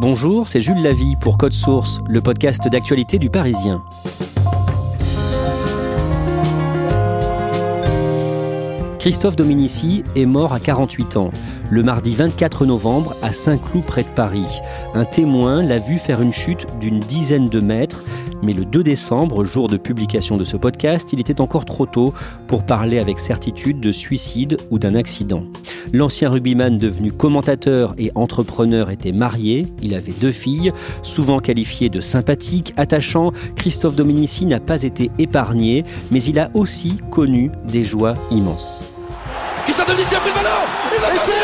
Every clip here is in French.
Bonjour, c'est Jules Lavie pour Code Source, le podcast d'actualité du Parisien. Christophe Dominici est mort à 48 ans, le mardi 24 novembre à Saint-Cloud près de Paris. Un témoin l'a vu faire une chute d'une dizaine de mètres, mais le 2 décembre, jour de publication de ce podcast, il était encore trop tôt pour parler avec certitude de suicide ou d'un accident. L'ancien rugbyman devenu commentateur et entrepreneur était marié, il avait deux filles, souvent qualifié de sympathique, attachant, Christophe Dominici n'a pas été épargné, mais il a aussi connu des joies immenses. Christophe Dominici a pris le ballon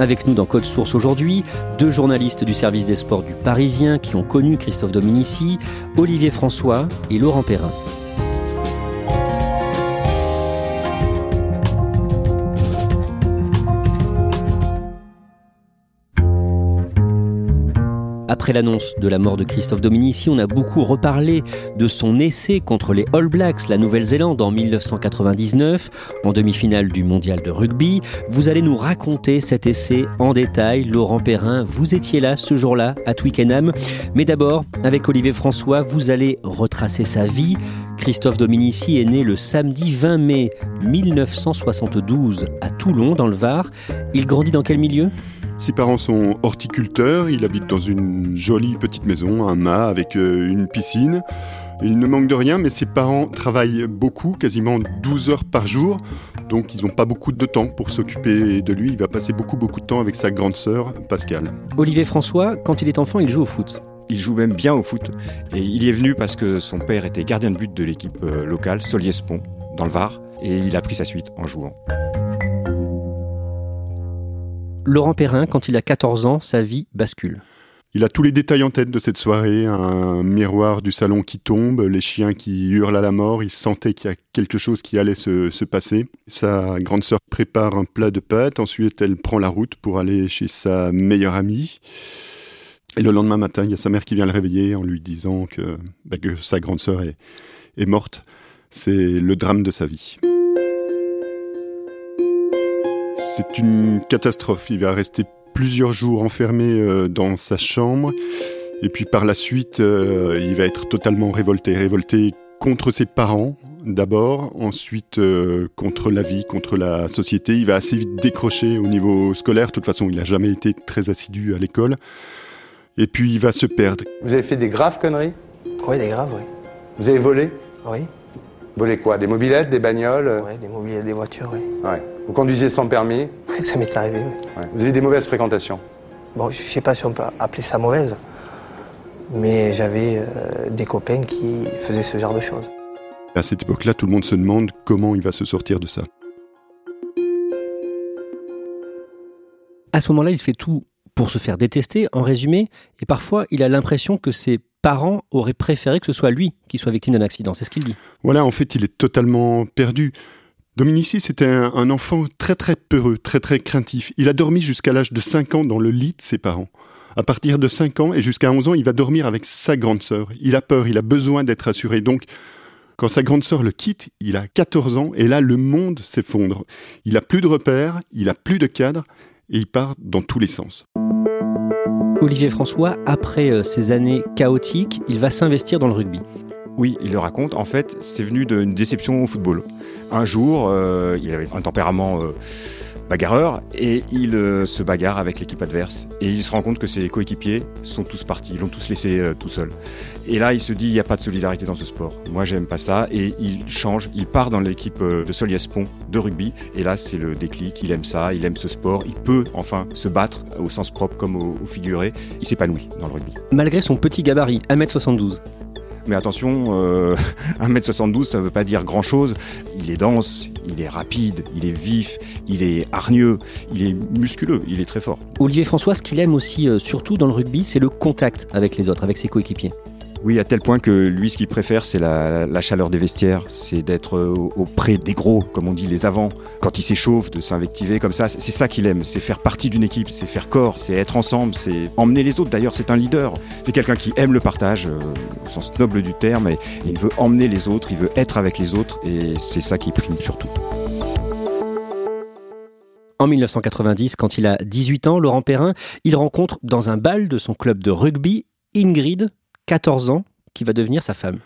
Avec nous dans Code Source aujourd'hui, deux journalistes du service des sports du Parisien qui ont connu Christophe Dominici, Olivier François et Laurent Perrin. Après l'annonce de la mort de Christophe Dominici, on a beaucoup reparlé de son essai contre les All Blacks, la Nouvelle-Zélande, en 1999, en demi-finale du mondial de rugby. Vous allez nous raconter cet essai en détail. Laurent Perrin, vous étiez là ce jour-là à Twickenham. Mais d'abord, avec Olivier François, vous allez retracer sa vie. Christophe Dominici est né le samedi 20 mai 1972 à Toulon, dans le Var. Il grandit dans quel milieu? Ses parents sont horticulteurs, il habite dans une jolie petite maison, un mât avec euh, une piscine. Il ne manque de rien, mais ses parents travaillent beaucoup, quasiment 12 heures par jour, donc ils n'ont pas beaucoup de temps pour s'occuper de lui. Il va passer beaucoup, beaucoup de temps avec sa grande sœur, Pascal. Olivier François, quand il est enfant, il joue au foot. Il joue même bien au foot, et il y est venu parce que son père était gardien de but de l'équipe euh, locale, Soliespont, dans le Var, et il a pris sa suite en jouant. Laurent Perrin, quand il a 14 ans, sa vie bascule. Il a tous les détails en tête de cette soirée, un miroir du salon qui tombe, les chiens qui hurlent à la mort, il sentait qu'il y a quelque chose qui allait se, passer. Sa grande sœur prépare un plat de pâtes, ensuite elle prend la route pour aller chez sa meilleure amie. Et le lendemain matin, il y a sa mère qui vient le réveiller en lui disant que, bah, sa grande sœur est morte. C'est le drame de sa vie. C'est une catastrophe. Il va rester plusieurs jours enfermé euh, dans sa chambre. Et puis par la suite, euh, il va être totalement révolté. Révolté contre ses parents d'abord, ensuite euh, contre la vie, contre la société. Il va assez vite décrocher au niveau scolaire. De toute façon, il n'a jamais été très assidu à l'école. Et puis il va se perdre. Vous avez fait des graves conneries? Oui, des graves, oui. Vous avez volé? Oui. Volé quoi? Des mobilettes, des bagnoles? Oui, des mobilettes, des voitures, oui. Ouais. Vous conduisiez sans permis Ça m'est arrivé, oui. Vous avez des mauvaises fréquentations Bon, je sais pas si on peut appeler ça mauvaise, mais j'avais euh, des copains qui faisaient ce genre de choses. À cette époque-là, tout le monde se demande comment il va se sortir de ça. À ce moment-là, il fait tout pour se faire détester, en résumé, et parfois il a l'impression que ses parents auraient préféré que ce soit lui qui soit victime d'un accident. C'est ce qu'il dit. Voilà, en fait, il est totalement perdu. Dominici, c'était un, enfant très très peureux, très très craintif. Il a dormi jusqu'à l'âge de 5 ans dans le lit de ses parents. À partir de 5 ans et jusqu'à 11 ans, il va dormir avec sa grande sœur. Il a peur, il a besoin d'être assuré. Donc, quand sa grande sœur le quitte, il a 14 ans et là, le monde s'effondre. Il a plus de repères, il a plus de cadre et il part dans tous les sens. Olivier François, après euh, ces années chaotiques, il va s'investir dans le rugby. Oui, il le raconte. En fait, c'est venu d'une déception au football. Un jour, euh, il avait un tempérament euh, bagarreur et il euh, se bagarre avec l'équipe adverse. Et il se rend compte que ses coéquipiers sont tous partis, ils l'ont tous laissé tout seul. Et là, il se dit, il n'y a pas de solidarité dans ce sport. Moi, j'aime pas ça. Et il change, il part dans l'équipe de Soliespont de rugby. Et là, c'est le déclic. Il aime ça, il aime ce sport. Il peut enfin se battre au sens propre comme au, au figuré. Il s'épanouit dans le rugby. Malgré son petit gabarit, 1m72. Mais attention, euh, 1m72, ça ne veut pas dire grand-chose. Il est dense, il est rapide, il est vif, il est hargneux, il est musculeux, il est très fort. Olivier François, ce qu'il aime aussi, euh, surtout dans le rugby, c'est le contact avec les autres, avec ses coéquipiers. Oui, à tel point que lui, ce qu'il préfère, c'est la, chaleur des vestiaires, c'est d'être euh, au- auprès des gros, comme on dit, les avants. Quand il s'échauffe, de s'invectiver comme ça, c'est c'est ça qu'il aime. C'est faire partie d'une équipe, c'est faire corps, c'est être ensemble, c'est emmener les autres. D'ailleurs, c'est un leader. C'est quelqu'un qui aime le partage, euh, au sens noble du terme, et il veut emmener les autres, il veut être avec les autres, et c'est ça qui prime surtout. En 1990, quand il a 18 ans, Laurent Perrin, il rencontre dans un bal de son club de rugby Ingrid, 14 ans, qui va devenir sa femme.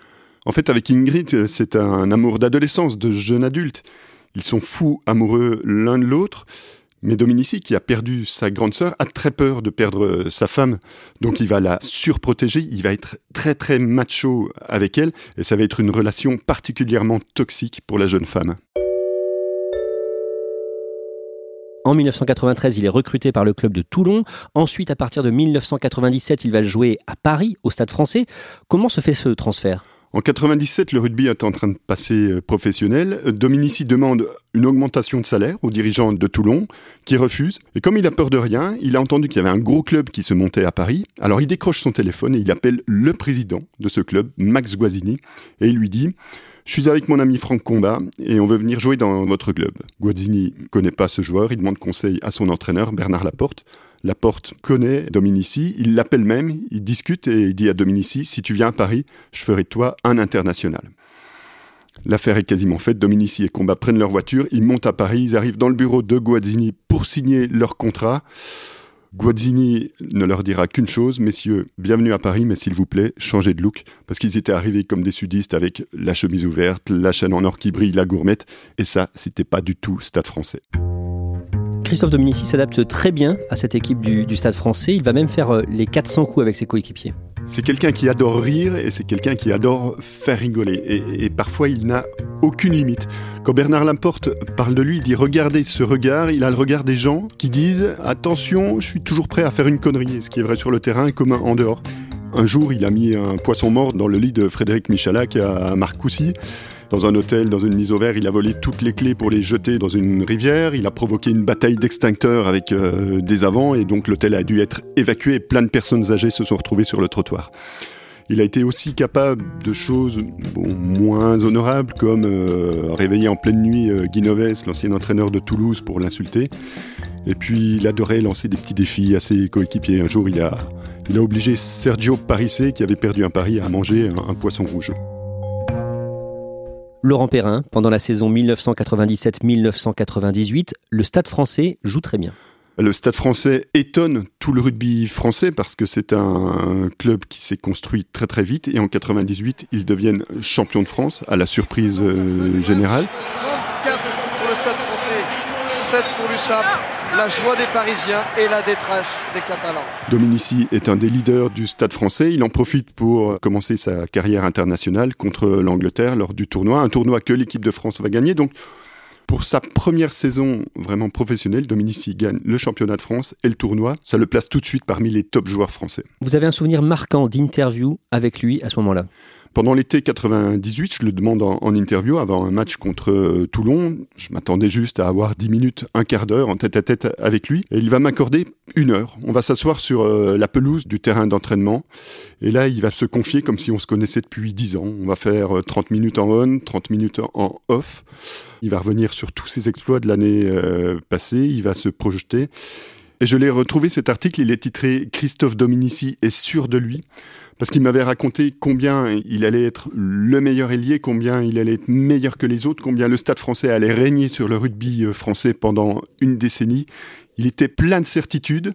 En fait, avec Ingrid, c'est un amour d'adolescence, de jeune adulte. Ils sont fous amoureux l'un de l'autre. Mais Dominici, qui a perdu sa grande sœur, a très peur de perdre sa femme. Donc il va la surprotéger, il va être très très macho avec elle, et ça va être une relation particulièrement toxique pour la jeune femme. En 1993, il est recruté par le club de Toulon. Ensuite, à partir de 1997, il va jouer à Paris, au Stade français. Comment se fait ce transfert? En 97, le rugby est en train de passer euh, professionnel. Dominici demande une augmentation de salaire aux dirigeants de Toulon, qui refusent. Et comme il a peur de rien, il a entendu qu'il y avait un gros club qui se montait à Paris. Alors il décroche son téléphone et il appelle le président de ce club, Max Guazzini, et il lui dit je suis avec mon ami Franck Combat et on veut venir jouer dans votre club. Guazzini connaît pas ce joueur, il demande conseil à son entraîneur Bernard Laporte. Laporte connaît Dominici, il l'appelle même, il discute et il dit à Dominici si tu viens à Paris, je ferai de toi un international. L'affaire est quasiment faite. Dominici et Combat prennent leur voiture, ils montent à Paris, ils arrivent dans le bureau de Guazzini pour signer leur contrat. Guazzini ne leur dira qu'une chose, messieurs, bienvenue à Paris, mais s'il vous plaît, changez de look, parce qu'ils étaient arrivés comme des sudistes avec la chemise ouverte, la chaîne en or qui brille, la gourmette, et ça, c'était pas du tout Stade français. Christophe Dominici s'adapte très bien à cette équipe du, du Stade français. Il va même faire euh, les 400 coups avec ses coéquipiers. C'est quelqu'un qui adore rire et c'est quelqu'un qui adore faire rigoler. Et, parfois, il n'a aucune limite. Quand Bernard Laporte parle de lui, il dit Regardez ce regard. Il a le regard des gens qui disent Attention, je suis toujours prêt à faire une connerie. Ce qui est vrai sur le terrain comme en dehors. Un jour, il a mis un poisson mort dans le lit de Frédéric Michalak à Marcoussis. Dans un hôtel, dans une mise au vert, il a volé toutes les clés pour les jeter dans une rivière. Il a provoqué une bataille d'extincteurs avec euh, des avants et donc l'hôtel a dû être évacué et plein de personnes âgées se sont retrouvées sur le trottoir. Il a été aussi capable de choses moins honorables, comme euh, réveiller en pleine nuit euh, Guy Noves, l'ancien entraîneur de Toulouse, pour l'insulter. Et puis il adorait lancer des petits défis à ses coéquipiers. Un jour, il a, obligé Sergio Parissé, qui avait perdu un pari, à manger un poisson rouge. Laurent Perrin, pendant la saison 1997-1998, le Stade français joue très bien. Le Stade français étonne tout le rugby français parce que c'est un club qui s'est construit très très vite et en 98 ils deviennent champions de France à la surprise euh, générale. 4 pour le Stade français, 7 pour l'USAP, la joie des Parisiens et la détresse des Catalans. Dominici est un des leaders du Stade français. Il en profite pour commencer sa carrière internationale contre l'Angleterre lors du tournoi, un tournoi que l'équipe de France va gagner. Donc pour sa première saison vraiment professionnelle, Dominici gagne le championnat de France et le tournoi. Ça le place tout de suite parmi les top joueurs français. Vous avez un souvenir marquant d'interview avec lui à ce moment-là? Pendant l'été 98, je le demande en, interview avant un match contre euh, Toulon. Je m'attendais juste à avoir 10 minutes, un quart d'heure en tête à tête avec lui. Et il va m'accorder une heure. On va s'asseoir sur euh, la pelouse du terrain d'entraînement. Et là, il va se confier comme si on se connaissait depuis 10 ans. On va faire euh, 30 minutes en on, 30 minutes en off. Il va revenir sur tous ses exploits de l'année euh, passée. Il va se projeter. Et je l'ai retrouvé cet article. Il est titré Christophe Dominici est sûr de lui parce qu'il m'avait raconté combien il allait être le meilleur ailier, combien il allait être meilleur que les autres, combien le stade français allait régner sur le rugby français pendant une décennie. Il était plein de certitudes,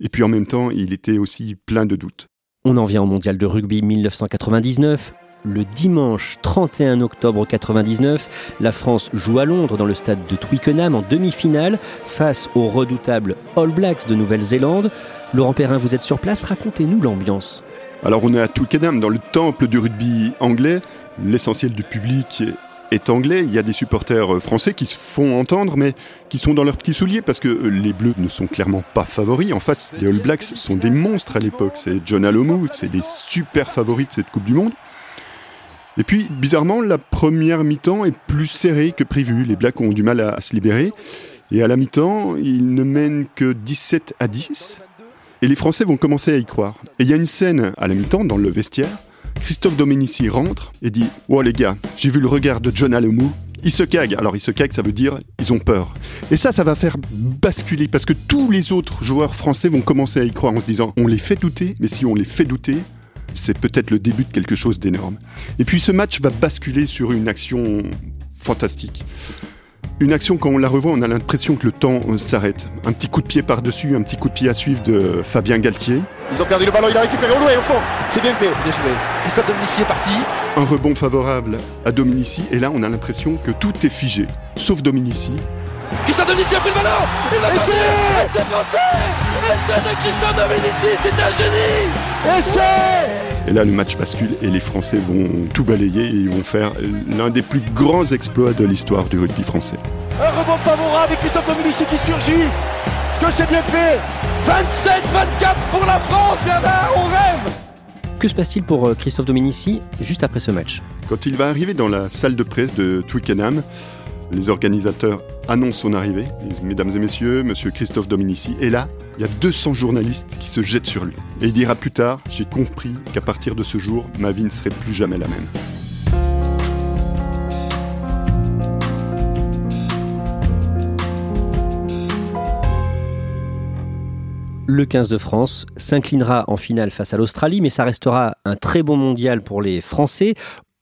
et puis en même temps, il était aussi plein de doutes. On en vient au mondial de rugby 1999. le dimanche 31 octobre 99. La France joue à Londres dans le stade de Twickenham en demi-finale face aux redoutables All Blacks de Nouvelle-Zélande. Laurent Perrin, vous êtes sur place, racontez-nous l'ambiance. Alors on est à Twickenham, dans le temple du rugby anglais. L'essentiel du public est anglais. Il y a des supporters euh, français qui se font entendre, mais qui sont dans leurs petits souliers parce que euh, les Bleus ne sont clairement pas favoris. En face, les All Blacks sont des monstres à l'époque. C'est John Alomou, c'est des super favoris de cette Coupe du Monde. Et puis, bizarrement, la première mi-temps est plus serrée que prévu. Les Blacks ont du mal à, se libérer. Et à la mi-temps, ils ne mènent que 17 à 10. Et les Français vont commencer à y croire. Et il y a une scène à la mi-temps dans le vestiaire Christophe Domenici rentre et dit Oh les gars, j'ai vu le regard de John Alemou. Il se cague. Alors, il se cague, ça veut dire ils ont peur. Et ça, ça va faire basculer parce que tous les autres joueurs français vont commencer à y croire en se disant On les fait douter, mais si on les fait douter, c'est peut-être le début de quelque chose d'énorme. Et puis, ce match va basculer sur une action fantastique. Une action, quand on la revoit, on a l'impression que le temps euh, s'arrête. Un petit coup de pied par-dessus, un petit coup de pied à suivre de Fabien Galtier. Ils ont perdu le ballon, il a récupéré au loin, au fond. C'est bien fait. C'est bien joué. Christophe Dominici est parti. Un rebond favorable à Dominici, et là, on a l'impression que tout est figé, sauf Dominici. Christophe Dominici a pris le ballon Il a passé c'est Et c'est de Christophe Dominici, c'est un génie. Essai Et là, le match bascule et les Français vont tout balayer et ils vont faire l'un des plus grands exploits de l'histoire du rugby français. Un rebond favorable et Christophe Dominici qui surgit. Que c'est bien fait. 27-24 pour la France, Bernard, on rêve. Que se passe-t-il pour euh, Christophe Dominici juste après ce match? Quand il va arriver dans la salle de presse de Twickenham, les organisateurs annoncent son arrivée. Mesdames et messieurs, monsieur Christophe Dominici est là. Il y a 200 journalistes qui se jettent sur lui. Et il dira plus tard J'ai compris qu'à partir de ce jour, ma vie ne serait plus jamais la même. le 15 de France s'inclinera en finale face à l'Australie, mais ça restera un très bon mondial pour les Français.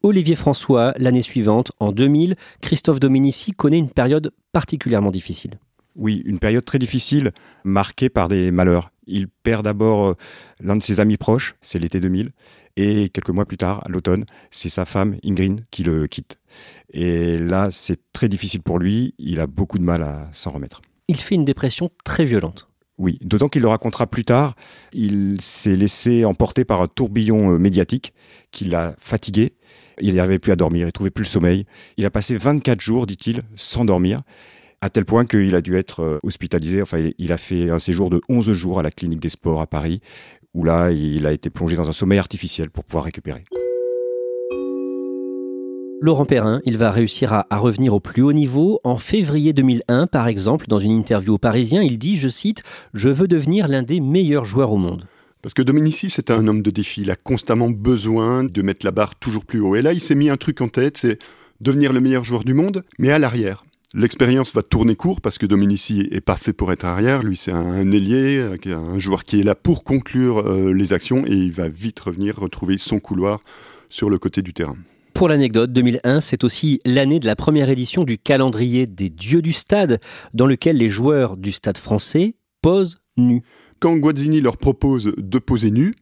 Olivier François, l'année suivante, en 2000, Christophe Dominici connaît une période particulièrement difficile. Oui, une période très difficile, marquée par des malheurs. Il perd d'abord euh, l'un de ses amis proches, c'est l'été 2000, et quelques mois plus tard, à l'automne, c'est sa femme, Ingrid, qui le quitte. Et là, c'est très difficile pour lui, il a beaucoup de mal à s'en remettre. Il fait une dépression très violente. Oui, d'autant qu'il le racontera plus tard, il s'est laissé emporter par un tourbillon euh, médiatique qui l'a fatigué il n'arrivait plus à dormir, il trouvait plus le sommeil. Il a passé 24 jours, dit-il, sans dormir, à tel point qu'il a dû être euh, hospitalisé. Enfin, il a fait un séjour de 11 jours à la clinique des sports à Paris, où là, il a été plongé dans un sommeil artificiel pour pouvoir récupérer. Laurent Perrin, il va réussir à, revenir au plus haut niveau. En février 2001, par exemple, dans une interview au Parisien, il dit, je cite, Je veux devenir l'un des meilleurs joueurs au monde. Parce que Dominici, c'est un homme de défi. Il a constamment besoin de mettre la barre toujours plus haut. Et là, il s'est mis un truc en tête, c'est devenir le meilleur joueur du monde, mais à l'arrière. L'expérience va tourner court parce que Dominici est pas fait pour être arrière. Lui, c'est un ailier, un joueur qui est là pour conclure euh, les actions et il va vite revenir retrouver son couloir sur le côté du terrain. Pour l'anecdote, 2001, c'est aussi l'année de la première édition du calendrier des dieux du stade, dans lequel les joueurs du stade français posent nus quand Guazzini leur propose de poser nu,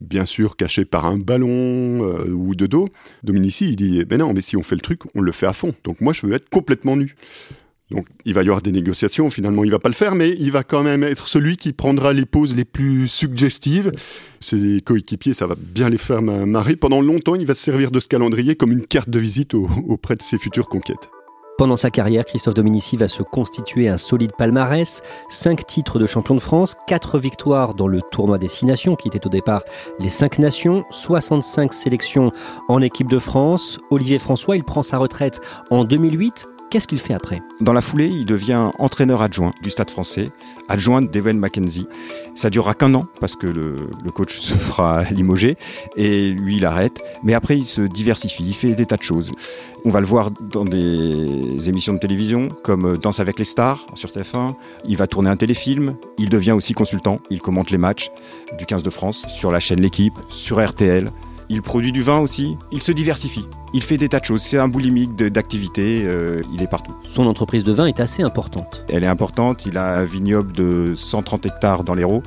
bien sûr caché par un ballon euh, ou de dos, Dominici il dit ben non mais si on fait le truc on le fait à fond donc moi je veux être complètement nu. Donc il va y avoir des négociations, finalement il va pas le faire, mais il va quand même être celui qui prendra les poses les plus suggestives. Ses coéquipiers, ça va bien les faire marrer. Pendant longtemps, il va se servir de ce calendrier comme une carte de visite auprès de ses futures conquêtes. Pendant sa carrière, Christophe Dominici va se constituer un solide palmarès, 5 titres de champion de France, 4 victoires dans le tournoi des 6 nations qui était au départ les 5 nations, 65 sélections en équipe de France. Olivier François, il prend sa retraite en 2008 Qu'est-ce qu'il fait après Dans la foulée, il devient entraîneur adjoint du Stade français, adjoint d'Ewen Mackenzie. Ça durera qu'un an parce que le, coach se fera limoger et lui il arrête. Mais après, il se diversifie, il fait des tas de choses. On va le voir dans des émissions de télévision comme Danse avec les stars sur TF1. Il va tourner un téléfilm. Il devient aussi consultant. Il commente les matchs du 15 de France sur la chaîne L'équipe, sur RTL. Il produit du vin aussi. Il se diversifie. Il fait des tas de choses. C'est un boulimique d'activités. Euh, il est partout. Son entreprise de vin est assez importante. Elle est importante. Il a un vignoble de 130 hectares dans l'Hérault.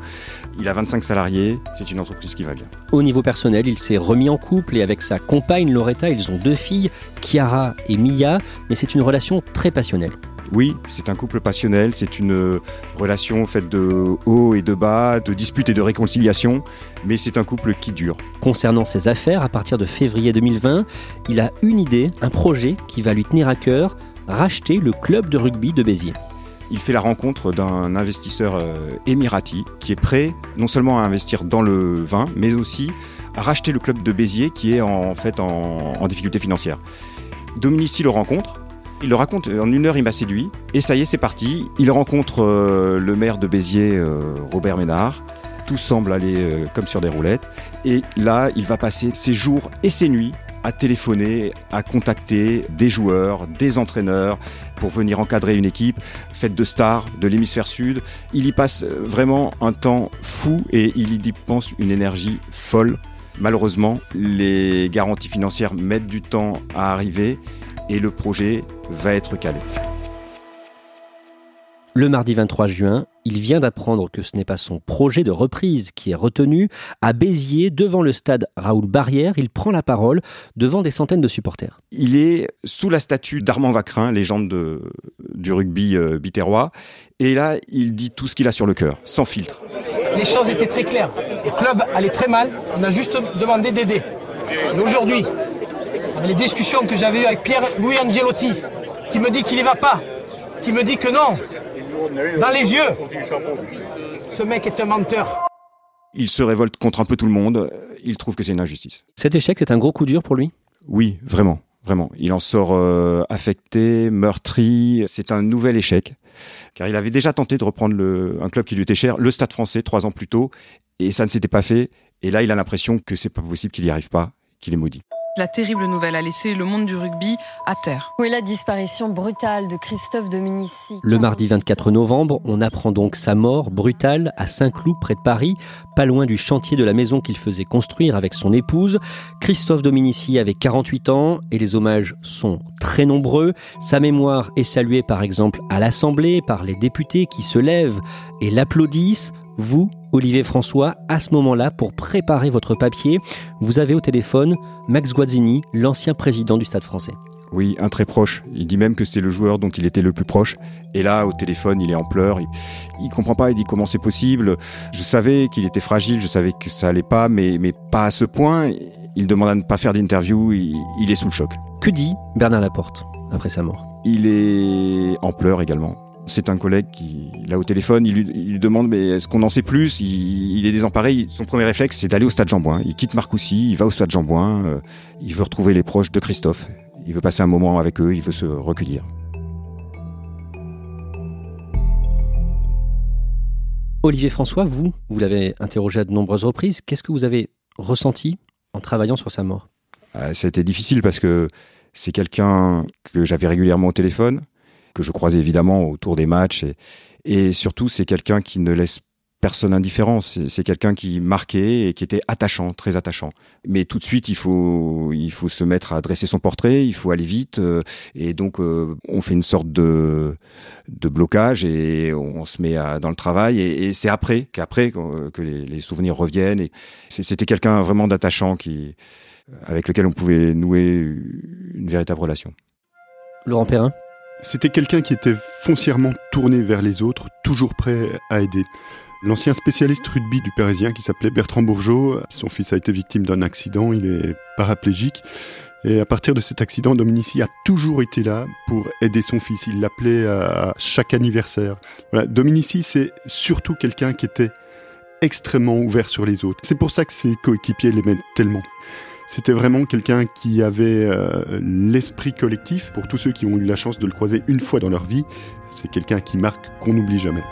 Il a 25 salariés. C'est une entreprise qui va bien. Au niveau personnel, il s'est remis en couple et avec sa compagne Loretta, ils ont deux filles, Chiara et Mia. Mais c'est une relation très passionnelle. Oui, c'est un couple passionnel, c'est une euh, relation faite de hauts et de bas, de disputes et de réconciliation, mais c'est un couple qui dure. Concernant ses affaires, à partir de février 2020, il a une idée, un projet qui va lui tenir à cœur, racheter le club de rugby de Béziers. Il fait la rencontre d'un investisseur euh, émirati qui est prêt non seulement à investir dans le vin, mais aussi à racheter le club de Béziers qui est en fait en, en difficulté financière. Dominici le rencontre, il le raconte en une heure, il m'a séduit. Et ça y est, c'est parti. Il rencontre euh, le maire de Béziers, euh, Robert Ménard. Tout semble aller euh, comme sur des roulettes. Et là, il va passer ses jours et ses nuits à téléphoner, à contacter des joueurs, des entraîneurs pour venir encadrer une équipe faite de stars de l'hémisphère sud. Il y passe vraiment un temps fou et il y dépense une énergie folle. Malheureusement, les garanties financières mettent du temps à arriver et le projet va être calé. Le mardi 23 juin, il vient d'apprendre que ce n'est pas son projet de reprise qui est retenu. À Béziers, devant le stade Raoul Barrière, il prend la parole devant des centaines de supporters. Il est sous la statue d'Armand Vacrin, légende de, du rugby euh, biterrois. Et là, il dit tout ce qu'il a sur le cœur, sans filtre. Les choses étaient très claires. Le club allait très mal. On a juste demandé d'aider. Mais aujourd'hui, les discussions que j'avais eues avec Pierre-Louis Angelotti, qui me dit qu'il n'y va pas, qui me dit que non, dans les yeux, ce mec est un menteur. Il se révolte contre un peu tout le monde, il trouve que c'est une injustice. Cet échec, c'est un gros coup dur pour lui? Oui, vraiment, vraiment. Il en sort euh, affecté, meurtri, c'est un nouvel échec. Car il avait déjà tenté de reprendre le, un club qui lui était cher, le Stade français, trois ans plus tôt, et ça ne s'était pas fait. Et là, il a l'impression que c'est pas possible qu'il n'y arrive pas, qu'il est maudit. La terrible nouvelle a laissé le monde du rugby à terre. Oui, la disparition brutale de Christophe Dominici. Le mardi 24 novembre, on apprend donc sa mort brutale à Saint-Cloud, près de Paris, pas loin du chantier de la maison qu'il faisait construire avec son épouse. Christophe Dominici avait 48 ans et les hommages sont très nombreux. Sa mémoire est saluée par exemple à l'Assemblée par les députés qui se lèvent et l'applaudissent. Vous, Olivier François, à ce moment-là, pour préparer votre papier, vous avez au téléphone Max Guazzini, l'ancien président du Stade français. Oui, un très proche. Il dit même que c'était le joueur dont il était le plus proche. Et là, au téléphone, il est en pleurs. Il, il comprend pas. Il dit comment c'est possible. Je savais qu'il était fragile. Je savais que ça allait pas, mais, mais pas à ce point. Il demande à ne pas faire d'interview. Il, il est sous le choc. Que dit Bernard Laporte après sa mort? Il est en pleurs également. C'est un collègue qui, là au téléphone, il lui, demande mais est-ce qu'on en sait plus? Il, est désemparé. Son premier réflexe, c'est d'aller au stade Jean-Bouin. Il quitte Marcoussis, il va au stade Jean-Bouin. Euh, il veut retrouver les proches de Christophe. Il veut passer un moment avec eux. Il veut se recueillir. Olivier François, vous, vous l'avez interrogé à de nombreuses reprises. Qu'est-ce que vous avez ressenti en travaillant sur sa mort? Euh, Ça a été difficile parce que c'est quelqu'un que j'avais régulièrement au téléphone que je croisais évidemment autour des matchs. Et, et surtout, c'est quelqu'un qui ne laisse personne indifférent. C'est quelqu'un qui marquait et qui était attachant, très attachant. Mais tout de suite, il faut, il faut se mettre à dresser son portrait, il faut aller vite. Euh, et donc, euh, on fait une sorte de, de blocage et on se met à, dans le travail. Et, c'est après, qu'après, que les, souvenirs reviennent. C'était quelqu'un vraiment d'attachant qui, avec lequel on pouvait nouer une véritable relation. Laurent Perrin? C'était quelqu'un qui était foncièrement tourné vers les autres, toujours prêt à aider. L'ancien spécialiste rugby du Parisien qui s'appelait Bertrand Bourgeot, son fils a été victime d'un accident, il est paraplégique. Et à partir de cet accident, Dominici a toujours été là pour aider son fils. Il l'appelait à chaque anniversaire. Voilà. Dominici, c'est surtout quelqu'un qui était extrêmement ouvert sur les autres. C'est pour ça que ses coéquipiers l'aimaient tellement. C'était vraiment quelqu'un qui avait euh, l'esprit collectif. Pour tous ceux qui ont eu la chance de le croiser une fois dans leur vie, c'est quelqu'un qui marque qu'on n'oublie jamais.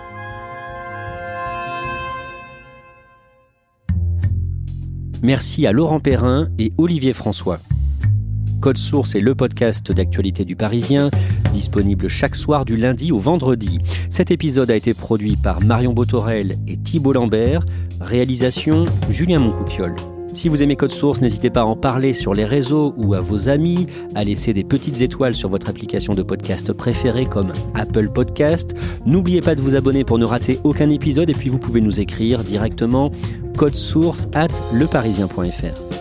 Merci à Laurent Perrin et Olivier François. Code Source est le podcast d'actualité du Parisien, disponible chaque soir du lundi au vendredi. Cet épisode a été produit par Marion Botorel et Thibault Lambert, réalisation Julien Moncouquiole. Si vous aimez Code Source, n'hésitez pas à en parler sur les réseaux ou à vos amis, à laisser des petites étoiles sur votre application de podcast préférée comme Apple Podcast. N'oubliez pas de vous abonner pour ne rater aucun épisode et puis vous pouvez nous écrire directement code source at leparisien.fr.